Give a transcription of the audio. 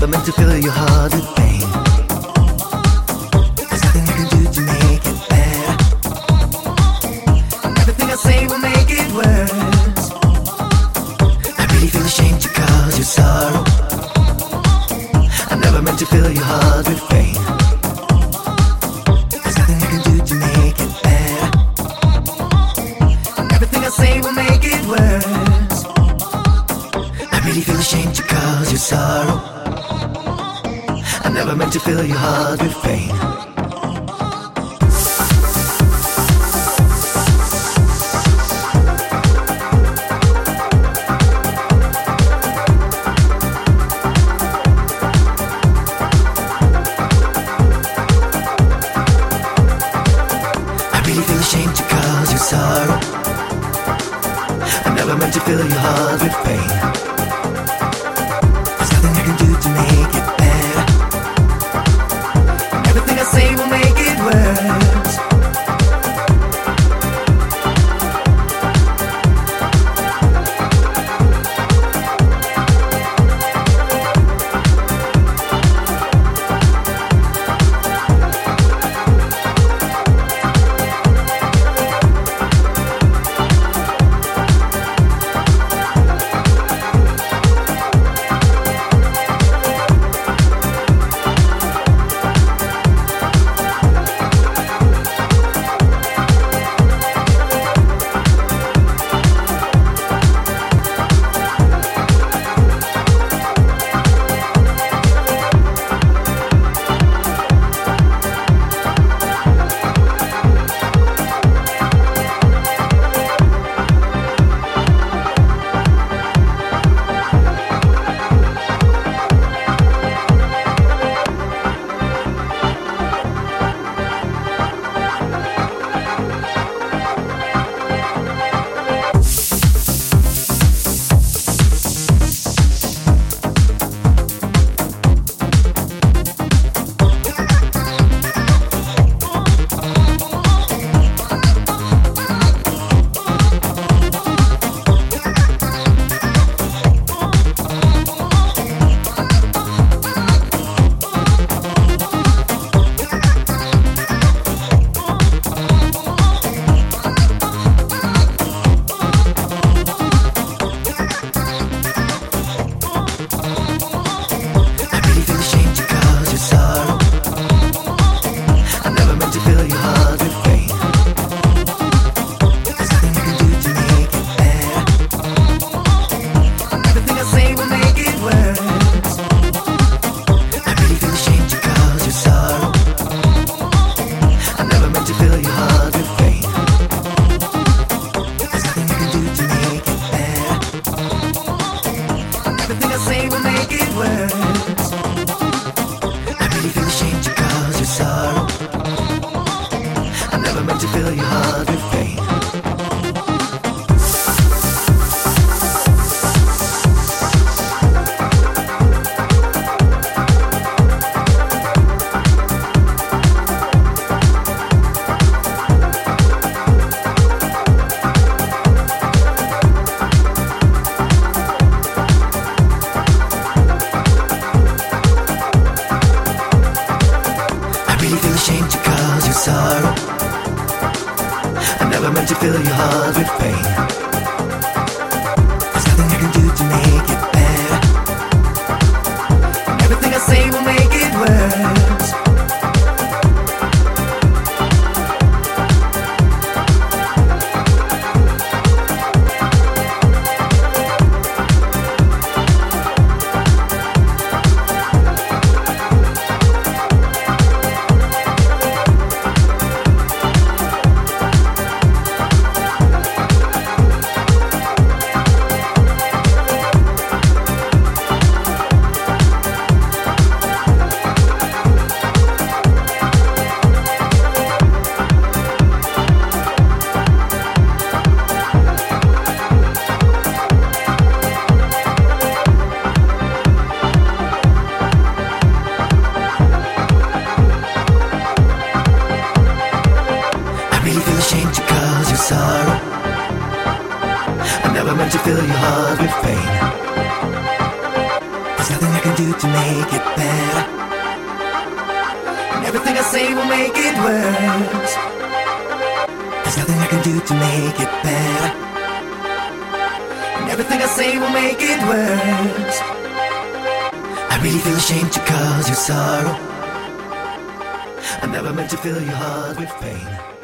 to fill your heart with pain. There's nothing I can do to make it better. Everything I say will make it worse. I really feel ashamed to cause you sorrow. I never meant to fill your heart with pain. There's nothing I can do to make it better. Everything I say will make it worse. I really feel ashamed to cause you sorrow. Never meant to fill your heart with pain. To fill your heart with pain. There's nothing I can do to make it better. Everything I say Maybe you feel ashamed to cause your sorrow. I never meant to fill your heart with pain. There's nothing I can do to make it better. And everything I say will make it worse. There's nothing I can do to make it better. And everything I say will make it worse. I really feel ashamed to cause you sorrow. I never meant to fill your heart with pain.